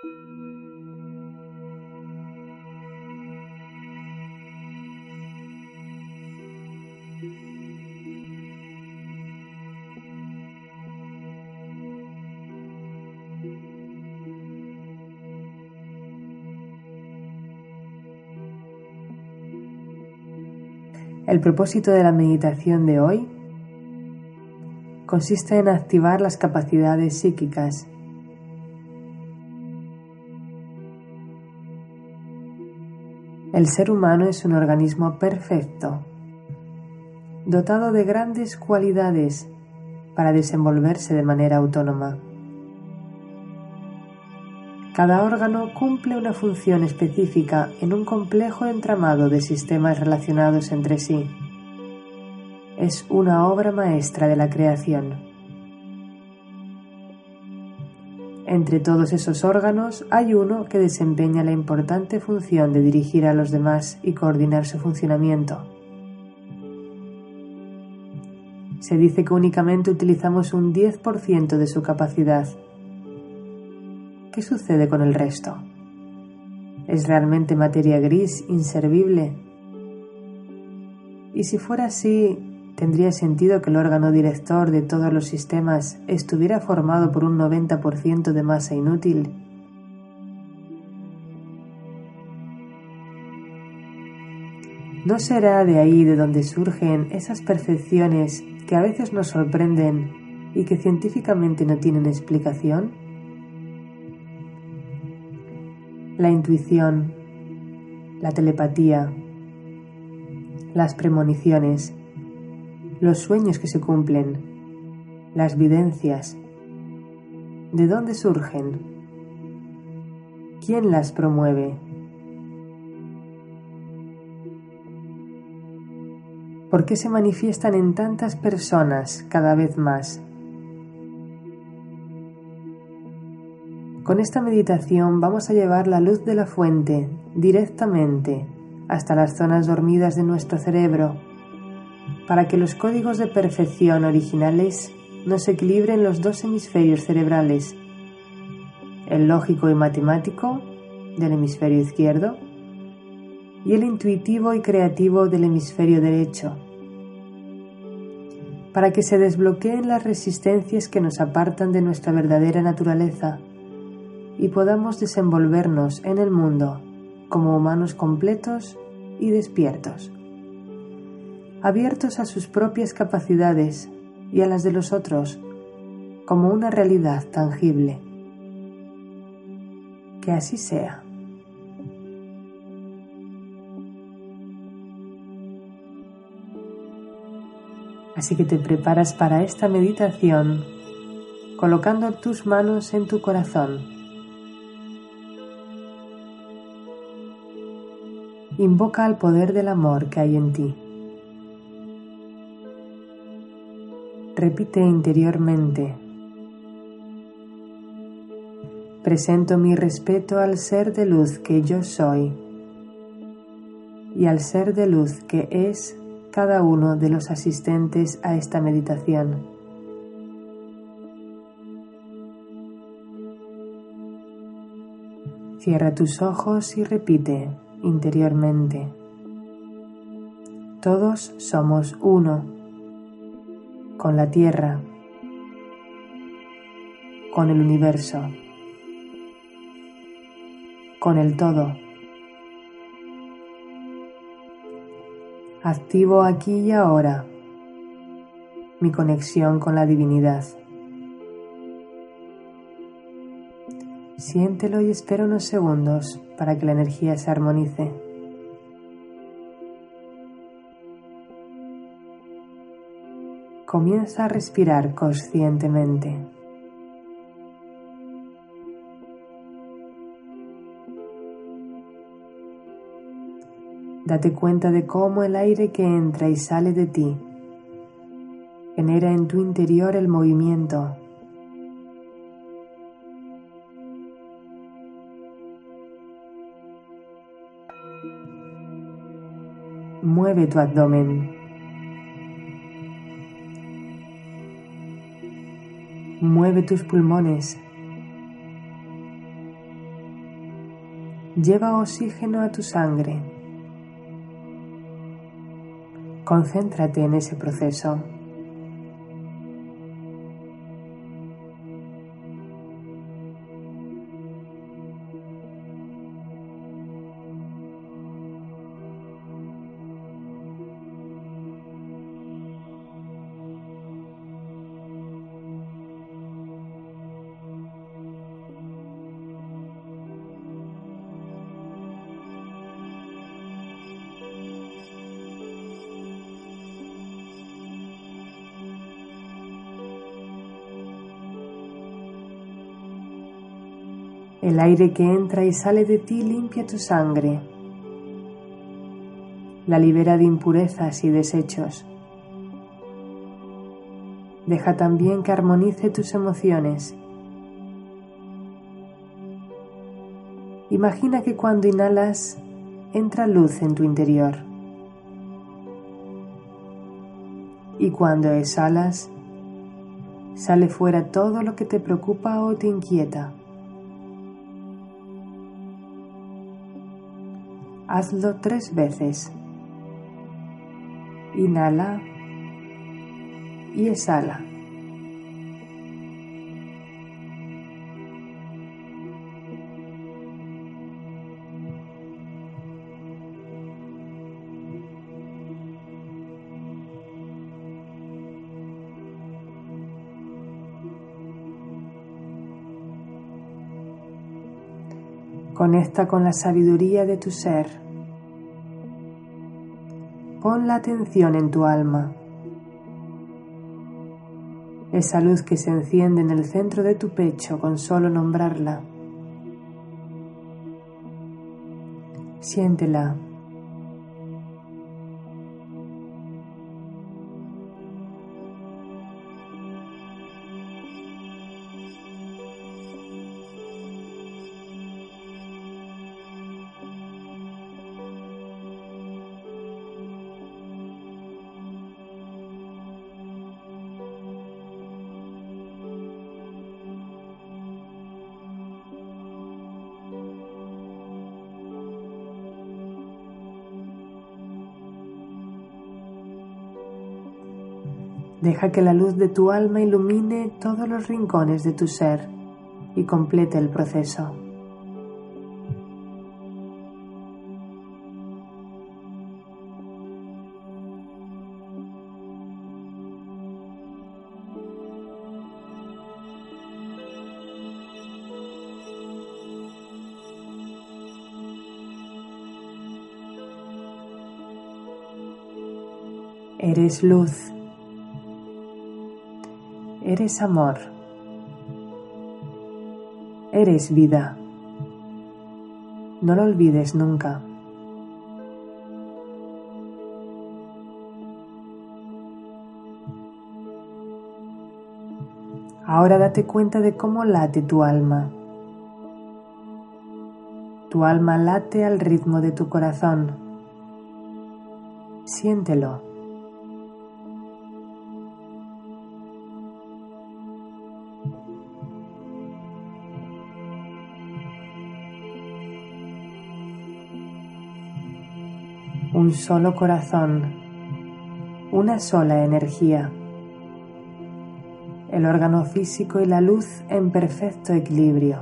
El propósito de la meditación de hoy consiste en activar las capacidades psíquicas. El ser humano es un organismo perfecto, dotado de grandes cualidades para desenvolverse de manera autónoma. Cada órgano cumple una función específica en un complejo entramado de sistemas relacionados entre sí. Es una obra maestra de la creación. Entre todos esos órganos hay uno que desempeña la importante función de dirigir a los demás y coordinar su funcionamiento. Se dice que únicamente utilizamos un 10% de su capacidad ¿Qué sucede con el resto? ¿Es realmente materia gris, inservible? Y si fuera así, ¿tendría sentido que el órgano director de todos los sistemas estuviera formado por un 90% de masa inútil? ¿No será de ahí de donde surgen esas percepciones que a veces nos sorprenden y que científicamente no tienen explicación? la intuición, la telepatía, las premoniciones, los sueños que se cumplen, las videncias. ¿De dónde surgen? ¿Quién las promueve? ¿Por qué se manifiestan en tantas personas cada vez más? Con esta meditación vamos a llevar la luz de la fuente directamente hasta las zonas dormidas de nuestro cerebro para que los códigos de perfección originales nos equilibren los dos hemisferios cerebrales, el lógico y matemático del hemisferio izquierdo y el intuitivo y creativo del hemisferio derecho, para que se desbloqueen las resistencias que nos apartan de nuestra verdadera naturaleza y podamos desenvolvernos en el mundo como humanos completos y despiertos, abiertos a sus propias capacidades y a las de los otros como una realidad tangible. Que así sea. Así que te preparas para esta meditación colocando tus manos en tu corazón Invoca al poder del amor que hay en ti. Repite interiormente. Presento mi respeto al ser de luz que yo soy y al ser de luz que es cada uno de los asistentes a esta meditación. Cierra tus ojos y repite interiormente. Todos somos uno con la tierra, con el universo, con el todo. Activo aquí y ahora mi conexión con la divinidad. Siéntelo y espera unos segundos para que la energía se armonice. Comienza a respirar conscientemente. Date cuenta de cómo el aire que entra y sale de ti genera en tu interior el movimiento Mueve tu abdomen. Mueve tus pulmones. Lleva oxígeno a tu sangre. Concéntrate en ese proceso. El aire que entra y sale de ti limpia tu sangre, la libera de impurezas y desechos. Deja también que armonice tus emociones. Imagina que cuando inhalas entra luz en tu interior. Y cuando exhalas, sale fuera todo lo que te preocupa o te inquieta. Hazlo tres veces. Inhala y exhala. Conecta con la sabiduría de tu ser. Pon la atención en tu alma. Esa luz que se enciende en el centro de tu pecho con solo nombrarla. Siéntela. Deja que la luz de tu alma ilumine todos los rincones de tu ser y complete el proceso. Eres luz Eres amor. Eres vida. No lo olvides nunca. Ahora date cuenta de cómo late tu alma. Tu alma late al ritmo de tu corazón. Siéntelo. Un solo corazón, una sola energía, el órgano físico y la luz en perfecto equilibrio.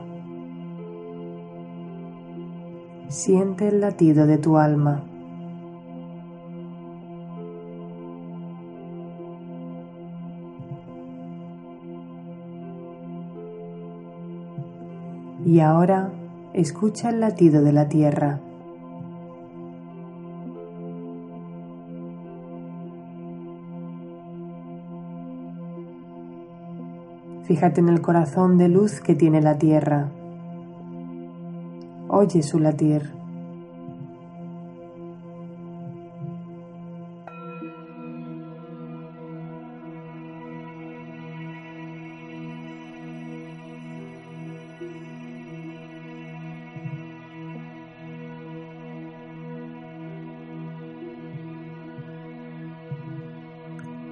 Siente el latido de tu alma. Y ahora escucha el latido de la tierra. Fíjate en el corazón de luz que tiene la tierra. Oye su latir.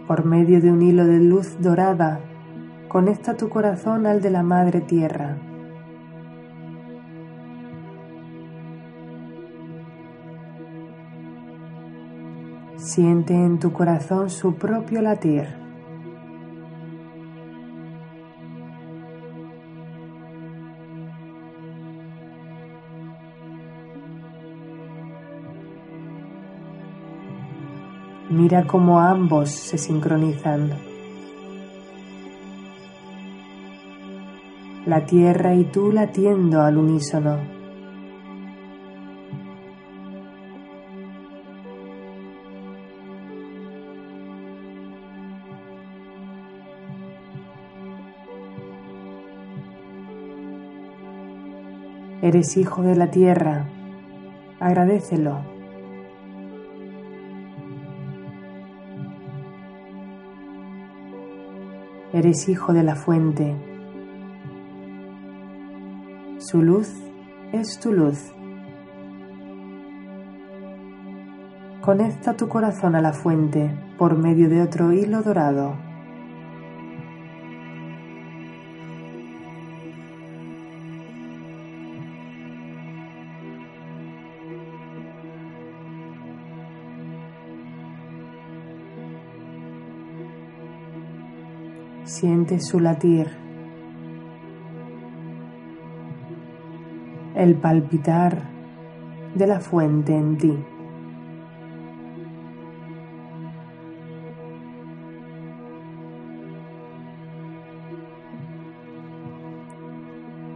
Por medio de un hilo de luz dorada conecta tu corazón al de la Madre Tierra. Siente en tu corazón su propio latir. Mira cómo ambos se sincronizan. La tierra y tú latiendo al unísono. Eres hijo de la tierra, agradecelo. Eres hijo de la fuente. Su luz es tu luz. Conecta tu corazón a la fuente por medio de otro hilo dorado. Siente su latir, el palpitar de la fuente en ti.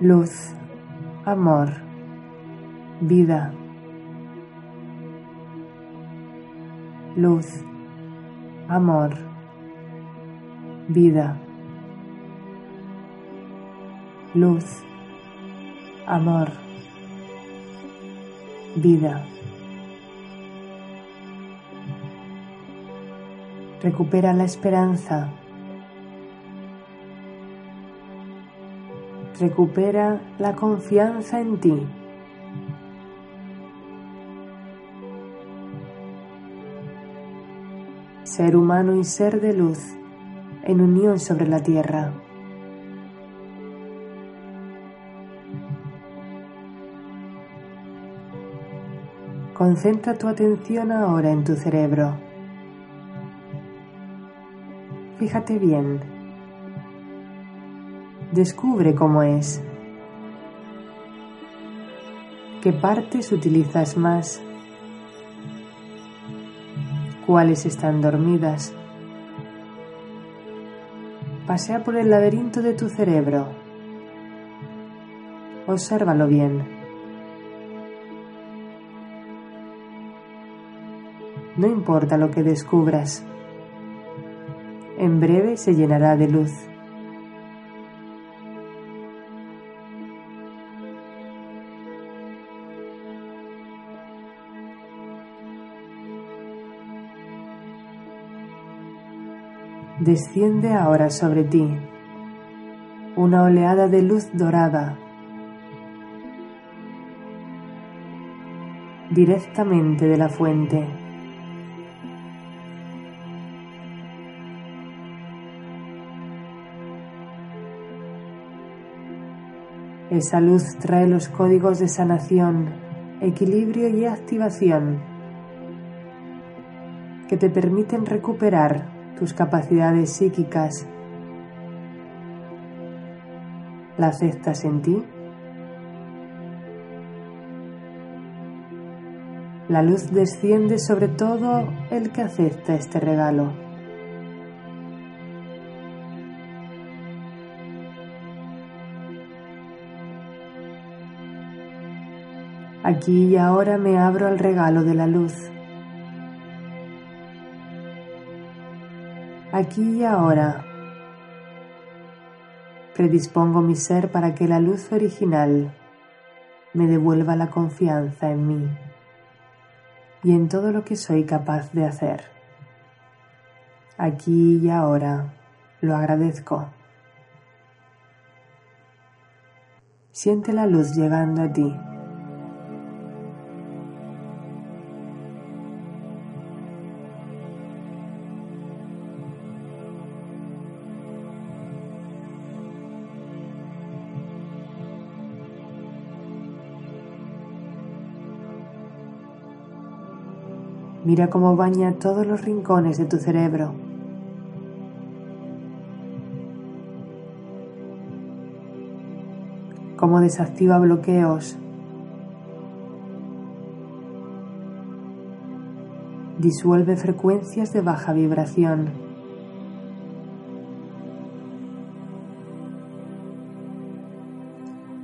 Luz, amor, vida. Luz, amor, vida luz, amor, vida. Recupera la esperanza. Recupera la confianza en ti. Ser humano y ser de luz en unión sobre la tierra. Concentra tu atención ahora en tu cerebro. Fíjate bien. Descubre cómo es. ¿Qué partes utilizas más? ¿Cuáles están dormidas? Pasea por el laberinto de tu cerebro. Obsérvalo bien. No importa lo que descubras, en breve se llenará de luz. Desciende ahora sobre ti una oleada de luz dorada directamente de la fuente. Esa luz trae los códigos de sanación, equilibrio y activación que te permiten recuperar tus capacidades psíquicas. ¿La aceptas en ti? La luz desciende sobre todo el que acepta este regalo. Aquí y ahora me abro al regalo de la luz. Aquí y ahora predispongo mi ser para que la luz original me devuelva la confianza en mí y en todo lo que soy capaz de hacer. Aquí y ahora lo agradezco. Siente la luz llegando a ti. Mira cómo baña todos los rincones de tu cerebro. Cómo desactiva bloqueos. Disuelve frecuencias de baja vibración.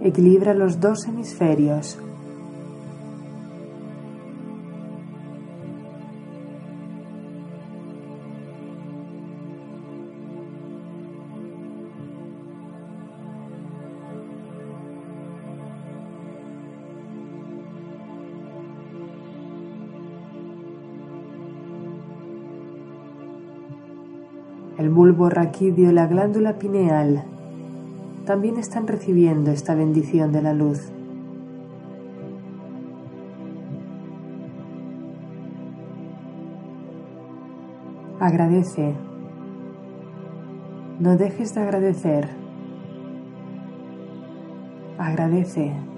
Equilibra los dos hemisferios bulbo raquídeo la glándula pineal también están recibiendo esta bendición de la luz. Agradece. No dejes de agradecer. Agradece.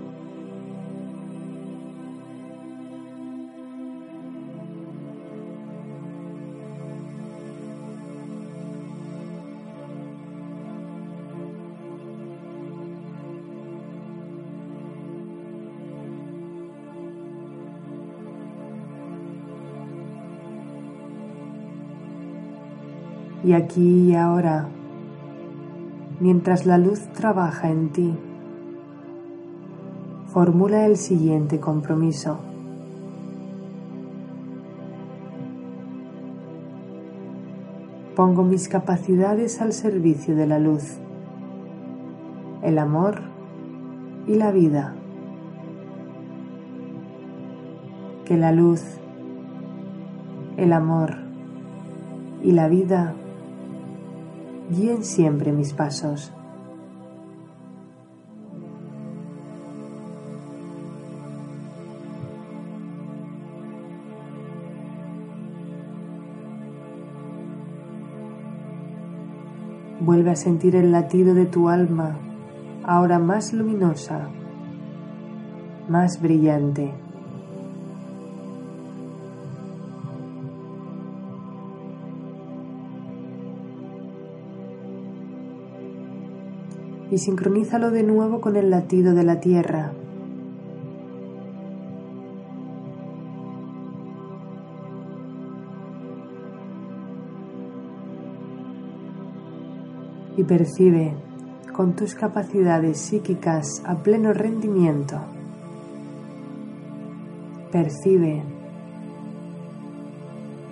Aquí y ahora, mientras la luz trabaja en ti. Formula el siguiente compromiso. Pongo mis capacidades al servicio de la luz, el amor y la vida. Que la luz, el amor y la vida guíen siempre mis pasos. Vuelve a sentir el latido de tu alma, ahora más luminosa, más brillante. Y sincronízalo de nuevo con el latido de la tierra. Y percibe con tus capacidades psíquicas a pleno rendimiento. Percibe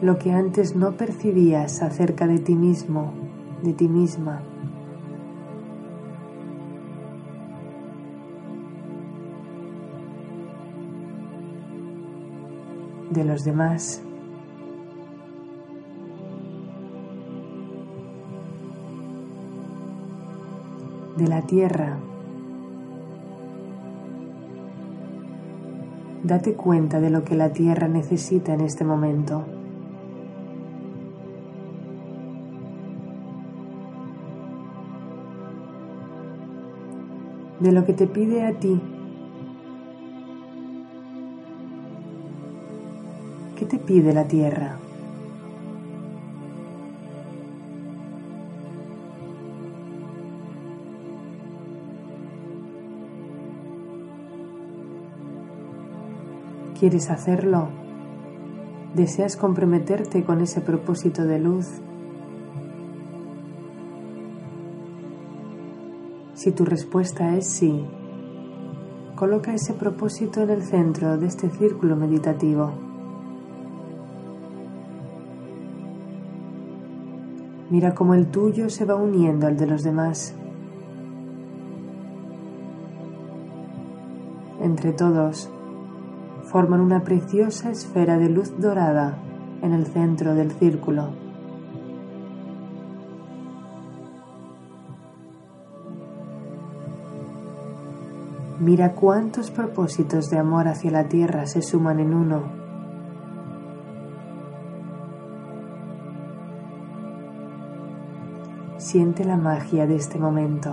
lo que antes no percibías acerca de ti mismo, de ti misma. De los demás. de la tierra. Date cuenta de lo que la tierra necesita en este momento. De lo que te pide a ti ¿Qué te pide la tierra? ¿Quieres hacerlo? ¿Deseas comprometerte con ese propósito de luz? Si tu respuesta es sí, coloca ese propósito en el centro de este círculo meditativo. Mira cómo el tuyo se va uniendo al de los demás. Entre todos, forman una preciosa esfera de luz dorada en el centro del círculo. Mira cuántos propósitos de amor hacia la tierra se suman en uno Siente la magia de este momento.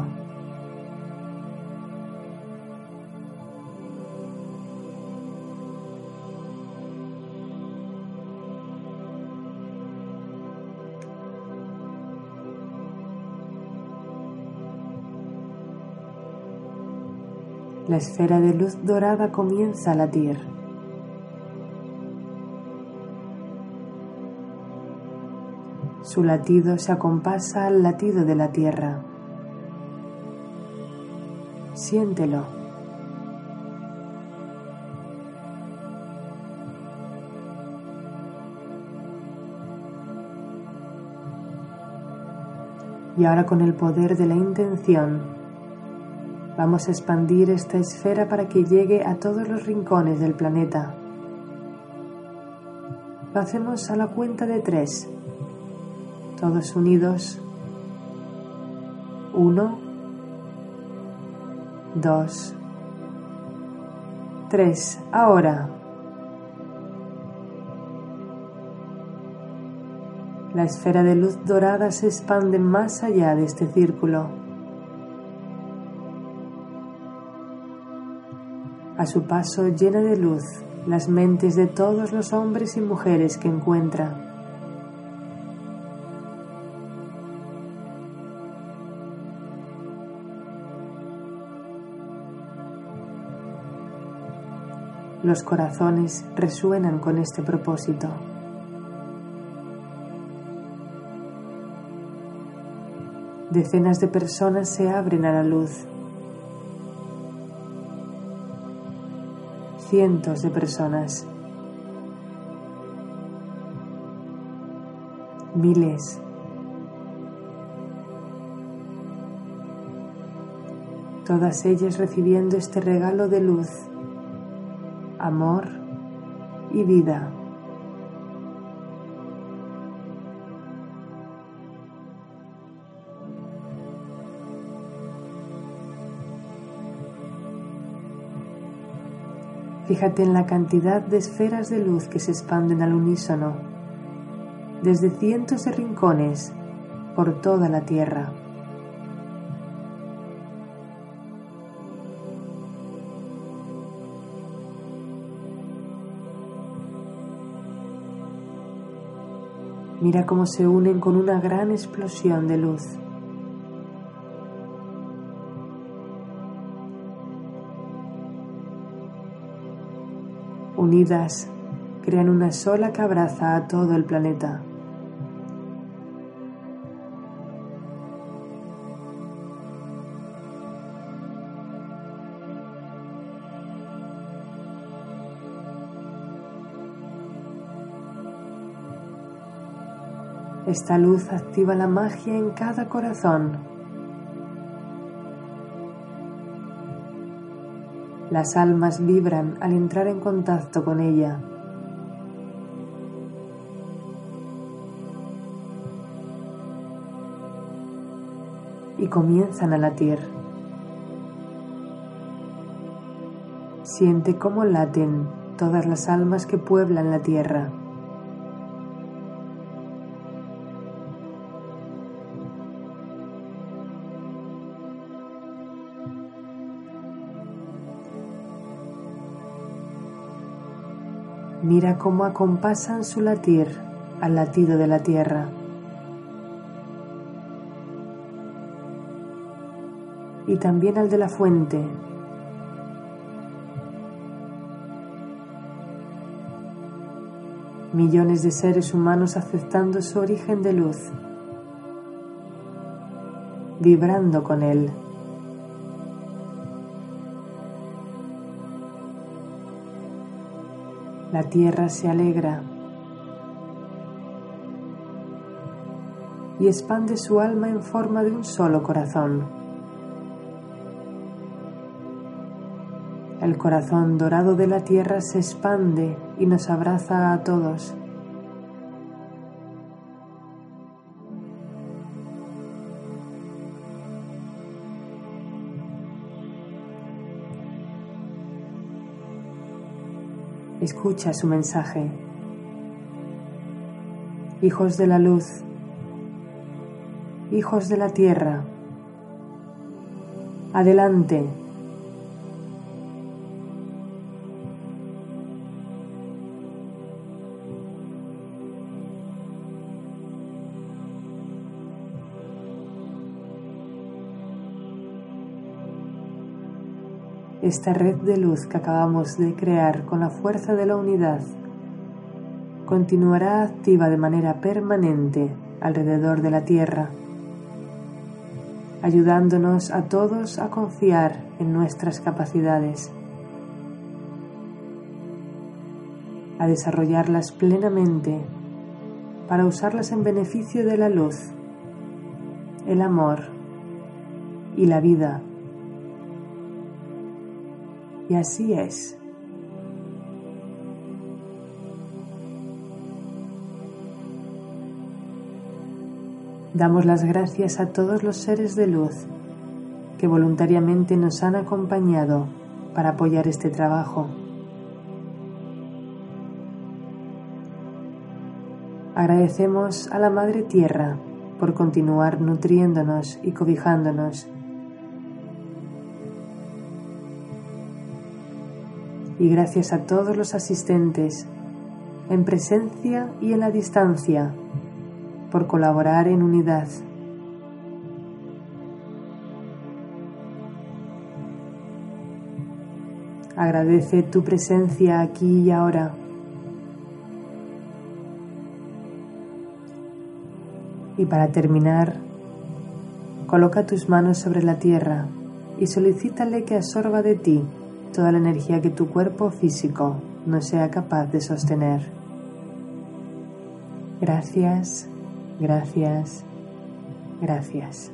La esfera de luz dorada comienza a latir. Su latido se acompasa al latido de la Tierra. Siéntelo. Y ahora con el poder de la intención, vamos a expandir esta esfera para que llegue a todos los rincones del planeta. Lo hacemos a la cuenta de tres todos unidos. Uno, dos, tres. Ahora. La esfera de luz dorada se expande más allá de este círculo. A su paso llena de luz las mentes de todos los hombres y mujeres que encuentra. Los corazones resuenan con este propósito. Decenas de personas se abren a la luz. Cientos de personas. Miles. Todas ellas recibiendo este regalo de luz amor y vida. Fíjate en la cantidad de esferas de luz que se expanden al unísono, desde cientos de rincones por toda la Tierra. Mira cómo se unen con una gran explosión de luz. Unidas, crean una sola que abraza a todo el planeta. Esta luz activa la magia en cada corazón. Las almas vibran al entrar en contacto con ella. Y comienzan a latir. Siente cómo laten todas las almas que pueblan la tierra. Mira cómo acompasan su latir al latido de la tierra. Y también al de la fuente. Millones de seres humanos aceptando su origen de luz, vibrando con él. La tierra se alegra y expande su alma en forma de un solo corazón. El corazón dorado de la tierra se expande y nos abraza a todos. Escucha su mensaje. Hijos de la luz, hijos de la tierra, adelante. Esta red de luz que acabamos de crear con la fuerza de la unidad continuará activa de manera permanente alrededor de la Tierra, ayudándonos a todos a confiar en nuestras capacidades, a desarrollarlas plenamente para usarlas en beneficio de la luz, el amor y la vida. Y así es. Damos las gracias a todos los seres de luz que voluntariamente nos han acompañado para apoyar este trabajo. Agradecemos a la Madre Tierra por continuar nutriéndonos y cobijándonos. Y gracias a todos los asistentes, en presencia y en la distancia, por colaborar en unidad. Agradece tu presencia aquí y ahora. Y para terminar, coloca tus manos sobre la tierra y solicítale que absorba de ti toda la energía que tu cuerpo físico no sea capaz de sostener. Gracias Gracias, gracias.